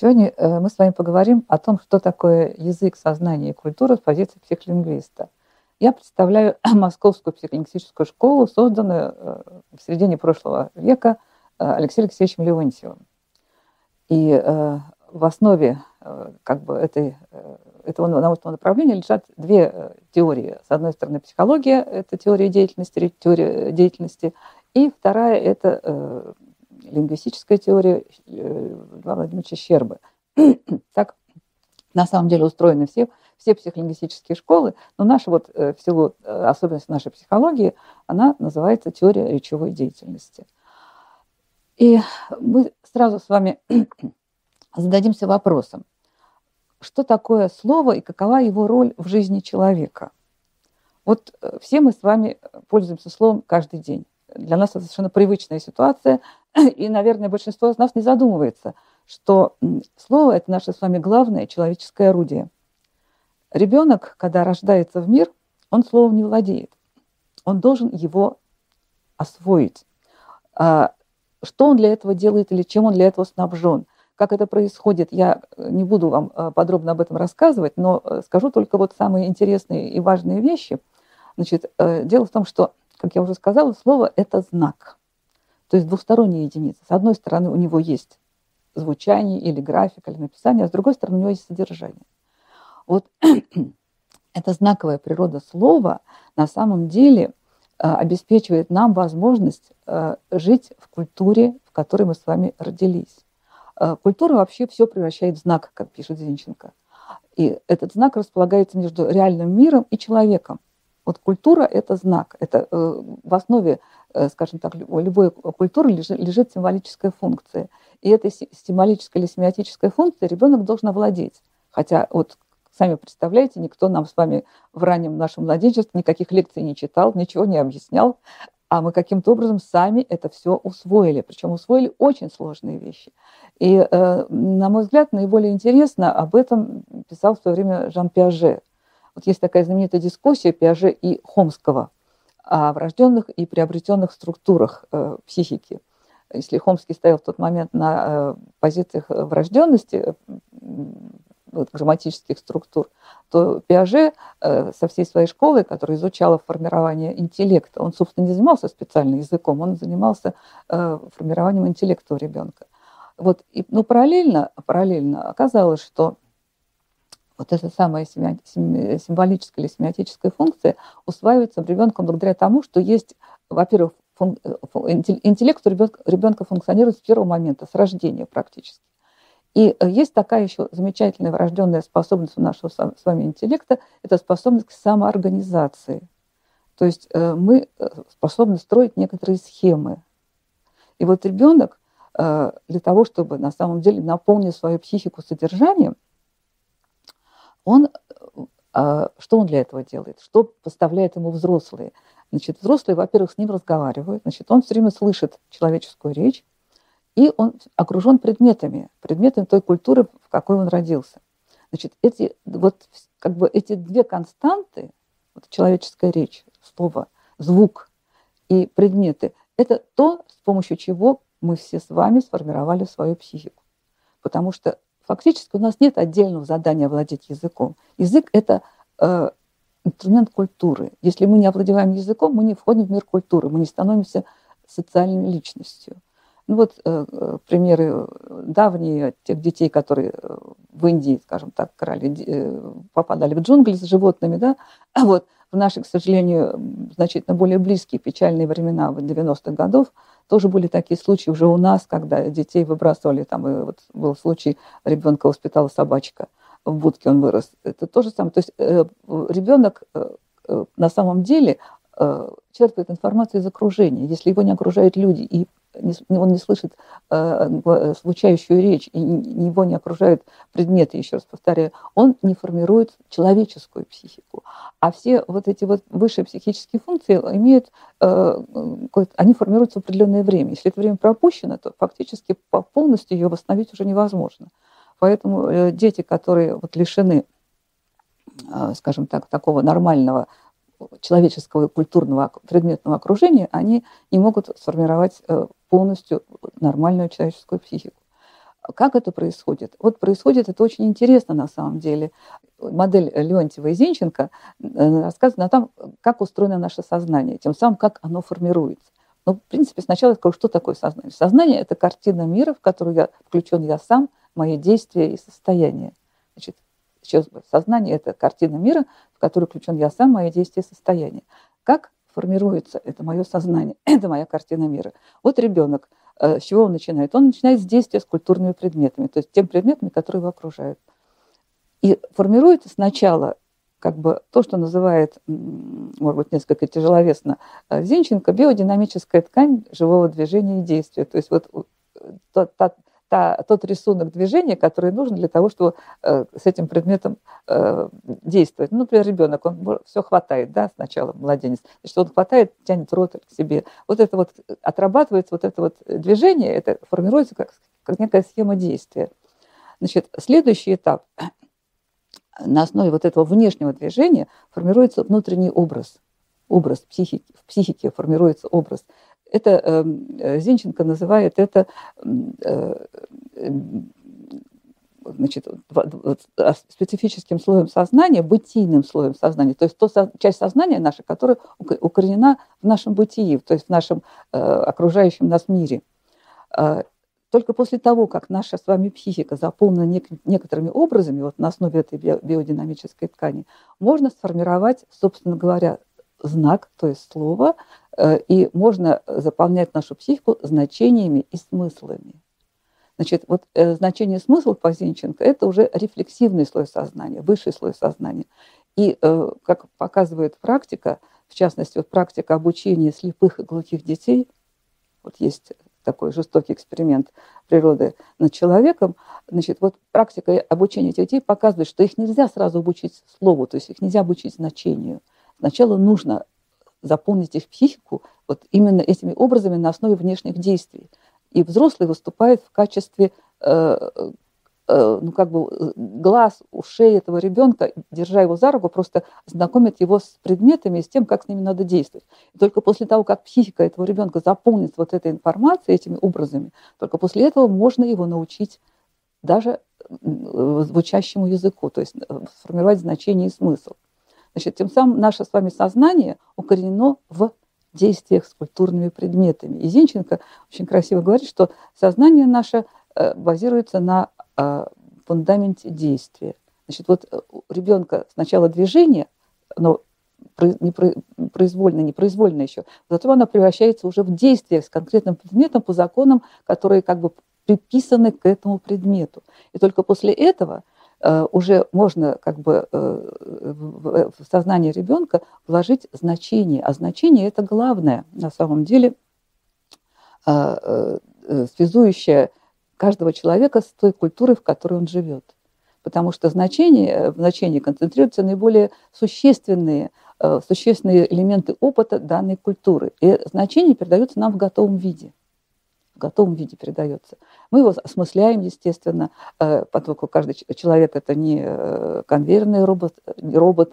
Сегодня э, мы с вами поговорим о том, что такое язык, сознание и культура с позиции психолингвиста. Я представляю Московскую психолингвистическую школу, созданную э, в середине прошлого века э, Алексеем Алексеевичем Леонтьевым. И в основе как бы этой, этого научного направления лежат две теории. С одной стороны, психология – это теория деятельности, теория деятельности, и вторая – это лингвистическая теория э, Льва Владимировича Щербы. так на самом деле устроены все, все психолингвистические школы, но наша вот э, в силу э, особенности нашей психологии, она называется теория речевой деятельности. И мы сразу с вами зададимся вопросом, что такое слово и какова его роль в жизни человека. Вот все мы с вами пользуемся словом каждый день. Для нас это совершенно привычная ситуация, и, наверное, большинство из нас не задумывается, что слово – это наше с вами главное человеческое орудие. Ребенок, когда рождается в мир, он словом не владеет. Он должен его освоить. А что он для этого делает или чем он для этого снабжен? Как это происходит, я не буду вам э, подробно об этом рассказывать, но э, скажу только вот самые интересные и важные вещи. Значит, э, дело в том, что, как я уже сказала, слово – это знак – то есть двусторонняя единица. С одной стороны, у него есть звучание или график, или написание, а с другой стороны, у него есть содержание. Вот эта знаковая природа слова на самом деле э, обеспечивает нам возможность э, жить в культуре, в которой мы с вами родились. Э, культура вообще все превращает в знак, как пишет Зинченко. И этот знак располагается между реальным миром и человеком. Вот культура – это знак. Это в основе Э, скажем так, любой культуры лежит, символическая функция. И этой символической или семиотической функцией ребенок должен овладеть. Хотя вот сами представляете, никто нам с вами в раннем нашем младенчестве никаких лекций не читал, ничего не объяснял, а мы каким-то образом сами это все усвоили, причем усвоили очень сложные вещи. И, э, на мой взгляд, наиболее интересно об этом писал в свое время Жан Пиаже. Вот есть такая знаменитая дискуссия Пиаже и Хомского – о врожденных и приобретенных структурах э, психики. Если Хомский стоял в тот момент на э, позициях врожденности вот, грамматических структур, то Пиаже э, со всей своей школой, которая изучала формирование интеллекта, он, собственно, не занимался специально языком, он занимался формированием интеллекта у ребенка. Вот, и, но параллельно, параллельно оказалось, что вот эта самая символическая или семиотическая функция усваивается ребенком благодаря тому, что есть, во-первых, фун... интеллект у ребенка, ребенка функционирует с первого момента, с рождения практически. И э, есть такая еще замечательная врожденная способность у нашего с вами интеллекта, это способность к самоорганизации. То есть э, мы э, способны строить некоторые схемы. И вот ребенок для того, чтобы на самом деле наполнить свою психику содержанием – он, а, что он для этого делает? Что поставляет ему взрослые? Значит, взрослые, во-первых, с ним разговаривают, значит, он все время слышит человеческую речь, и он окружен предметами, предметами той культуры, в какой он родился. Значит, эти, вот, как бы эти две константы, вот, человеческая речь, слово, звук и предметы, это то, с помощью чего мы все с вами сформировали свою психику. Потому что Фактически у нас нет отдельного задания владеть языком. Язык – это э, инструмент культуры. Если мы не овладеваем языком, мы не входим в мир культуры, мы не становимся социальной личностью. Ну вот э, э примеры давние тех детей, которые э, в Индии, скажем так, крали, э, попадали в джунгли с животными, да, а вот в наши, к сожалению, значительно более близкие печальные времена 90-х годов – тоже были такие случаи уже у нас, когда детей выбрасывали, там и вот был случай, ребенка воспитала собачка, в будке он вырос. Это то же самое. То есть э, ребенок э, э, на самом деле э, черпает информацию из окружения. Если его не окружают люди и он не слышит э, э, звучающую речь, и его не окружают предметы, еще раз повторяю, он не формирует человеческую психику. А все вот эти вот высшие психические функции имеют, э, они формируются в определенное время. Если это время пропущено, то фактически полностью ее восстановить уже невозможно. Поэтому дети, которые вот лишены, скажем так, такого нормального человеческого культурного предметного окружения, они не могут сформировать полностью нормальную человеческую психику. Как это происходит? Вот происходит это очень интересно на самом деле. Модель Леонтьева и Зинченко э, рассказывает о том, как устроено наше сознание, тем самым, как оно формируется. Ну, в принципе, сначала я скажу, что такое сознание. Сознание – это картина мира, в которую я включен я сам, мои действия и состояние. Значит, еще сознание – это картина мира, в которую включен я сам, мои действия состояние. Как формируется это мое сознание, это моя картина мира. Вот ребенок, э, с чего он начинает? Он начинает с действия с культурными предметами, то есть тем предметами, которые его окружают. И формируется сначала как бы то, что называет, может быть, несколько тяжеловесно э, Зинченко, биодинамическая ткань живого движения и действия. То есть вот та, та, та, тот рисунок движения, который нужен для того, чтобы э, с этим предметом э, действовать. Ну, например, ребенок, он все хватает, да, сначала младенец, значит, он хватает, тянет рот к себе. Вот это вот отрабатывается, вот это вот движение, это формируется как, как некая схема действия. Значит, следующий этап на основе вот этого внешнего движения формируется внутренний образ, образ психики, в психике формируется образ. Это э, Зинченко называет это э, значит, а, специфическим слоем сознания, бытийным слоем сознания, то есть то часть сознания наша, которая укоренена в нашем бытии, то есть в нашем э, окружающем нас мире. А, только после того, как наша с вами психика заполнена нек- некоторыми образами, вот на основе этой биодинамической ткани, можно сформировать, собственно говоря, знак, то есть слово, э, и можно заполнять нашу психику значениями и смыслами. Значит, вот э, значение смысла по Зинченко – это уже рефлексивный слой сознания, высший слой сознания. И, э, как показывает практика, в частности, вот практика обучения слепых и глухих детей, вот есть такой жестокий эксперимент природы над человеком, значит, вот практика обучения этих детей показывает, что их нельзя сразу обучить слову, то есть их нельзя обучить значению. Сначала нужно заполнить их психику вот именно этими образами на основе внешних действий. И взрослый выступает в качестве э, Э, ну, как бы э, глаз, ушей этого ребенка, держа его за руку, просто знакомит его с предметами и с тем, как с ними надо действовать. И только после того, как психика этого ребенка заполнится вот этой информацией, этими образами, только после этого можно его научить даже э, звучащему языку, то есть сформировать значение и смысл. Значит, тем самым наше с вами сознание укоренено в действиях с культурными предметами. И Зинченко очень красиво говорит, что сознание наше базируется на фундаменте действия. Значит, вот э, у ребенка сначала движение, но произвольно, непроизвольно еще, зато она превращается уже в действие с конкретным предметом по законам, которые как бы приписаны к этому предмету. И только после этого э, уже можно как бы э, в, сознание ребенка вложить значение, а значение это главное на самом деле э, э, связующее каждого человека с той культурой, в которой он живет. Потому что значение, в значении концентрируются наиболее существенные, э, существенные элементы опыта данной культуры. И значение передается нам в готовом виде. В готовом виде передается. Мы его осмысляем, естественно, э, поскольку каждый человек это не э, конвейерный робот, не робот,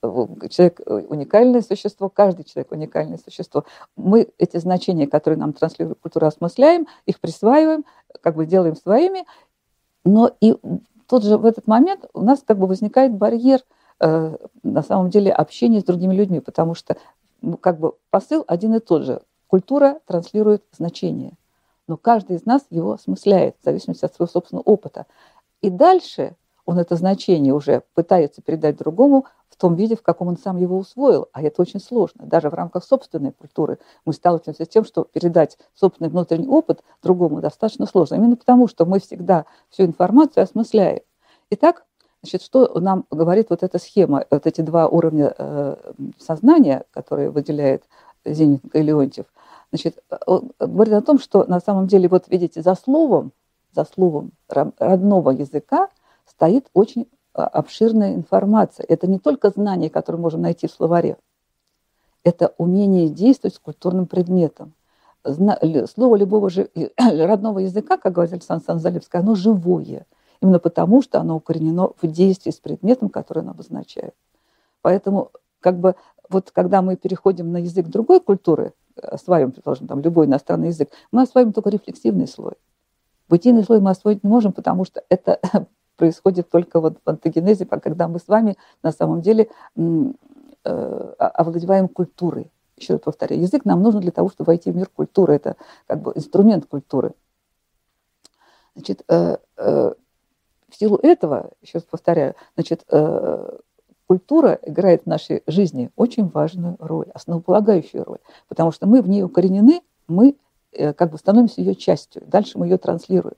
человек уникальное существо, каждый человек уникальное существо. Мы эти значения, которые нам транслирует культура, осмысляем, их присваиваем, как бы делаем своими, но и тот же в этот момент у нас как бы возникает барьер э, на самом деле общения с другими людьми, потому что ну, как бы посыл один и тот же. Культура транслирует значение, но каждый из нас его осмысляет в зависимости от своего собственного опыта. И дальше он это значение уже пытается передать другому в том виде, в каком он сам его усвоил. А это очень сложно. Даже в рамках собственной культуры мы сталкиваемся с тем, что передать собственный внутренний опыт другому достаточно сложно. Именно потому, что мы всегда всю информацию осмысляем. Итак, значит, что нам говорит вот эта схема, вот эти два уровня э, сознания, которые выделяет Зиненко и Леонтьев, значит, он говорит о том, что на самом деле, вот видите, за словом, за словом родного языка стоит очень а, обширная информация. Это не только знания, которые можем найти в словаре. Это умение действовать с культурным предметом. Слово любого же, родного языка, как говорит Александр Санзалевский, оно живое. Именно потому, что оно укоренено в действии с предметом, который оно обозначает. Поэтому, как бы, вот когда мы переходим на язык другой культуры, осваиваем, предположим, там, любой иностранный язык, мы осваиваем только рефлексивный слой. Бытийный слой мы освоить не можем, потому что это происходит только вот в антогенезе, когда мы с вами на самом деле э, овладеваем культурой. Еще раз повторяю, язык нам нужен для того, чтобы войти в мир культуры. Это как бы инструмент культуры. Значит, э, э, в силу этого, еще раз повторяю, значит, культура играет в нашей жизни очень важную роль, основополагающую роль, потому что мы в ней укоренены, мы как бы становимся ее частью, дальше мы ее транслируем.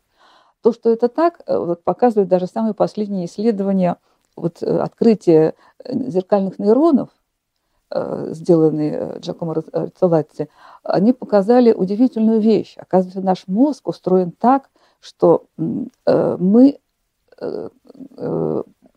То, что это так, э, вот, показывают даже самые последние исследования, вот, э, открытие э, зеркальных нейронов, сделанные Джакомо Рицолатти, они показали удивительную вещь. Оказывается, наш мозг устроен так, что мы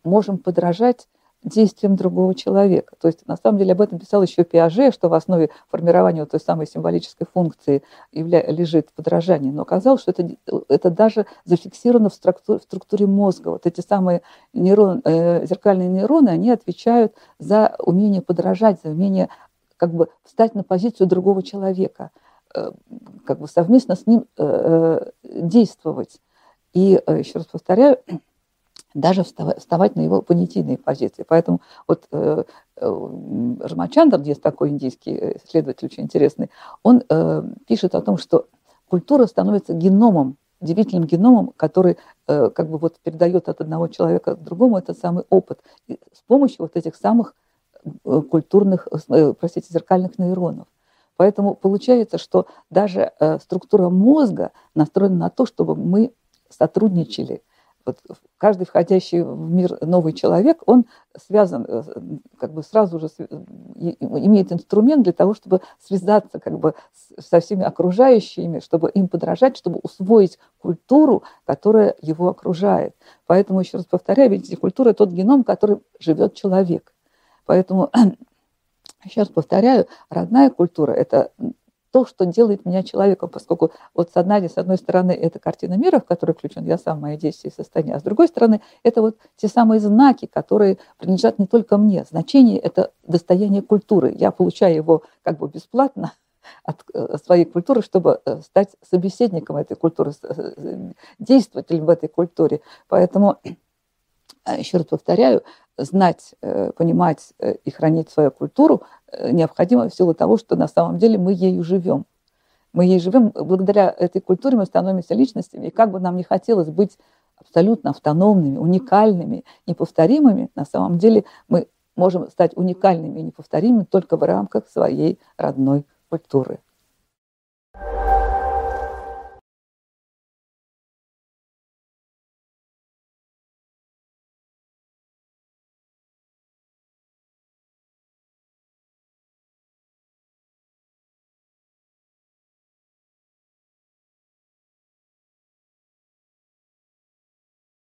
можем подражать действием другого человека. То есть, на самом деле, об этом писал еще Пиаже, что в основе формирования вот той самой символической функции явля... лежит подражание. Но оказалось, что это, это даже зафиксировано в структуре, в структуре мозга. Вот эти самые нейрон, э, зеркальные нейроны, они отвечают за умение подражать, за умение как бы встать на позицию другого человека, э, как бы совместно с ним э, э действовать. И э, еще раз повторяю, даже вставать на его понятийные позиции. Поэтому вот э, э, Рамачандр, есть такой индийский э, исследователь очень интересный, он э, пишет о том, что культура становится геномом, удивительным геномом, который э, как бы вот передает от одного человека к другому этот самый опыт. И с помощью вот этих самых э, культурных, э, простите, зеркальных нейронов. Поэтому получается, что даже э, структура мозга настроена на то, чтобы мы сотрудничали – вот каждый входящий в мир новый человек, он связан, э, как бы сразу же имеет инструмент для того, чтобы связаться как бы со всеми окружающими, чтобы им подражать, чтобы усвоить культуру, которая его окружает. Поэтому, еще раз повторяю, видите, культура – тот геном, который живет человек. Поэтому, еще раз повторяю, родная культура – это то, что делает меня человеком, поскольку вот с одной, с одной стороны это картина мира, в которой включен я сам, мои действия и состояние, а с другой стороны это вот те самые знаки, которые принадлежат не только мне. Значение – это достояние культуры. Я получаю его как бы бесплатно, от э, своей культуры, чтобы э, стать собеседником этой культуры, э, действователем в этой культуре. Поэтому, еще раз повторяю, знать, понимать и хранить свою культуру Э, необходимо в силу того, что на самом деле мы ею живем. Мы ей живем, благодаря этой культуре мы становимся личностями, и как бы нам не хотелось быть абсолютно автономными, уникальными, неповторимыми, на самом деле мы можем стать уникальными и неповторимыми только в рамках своей родной культуры.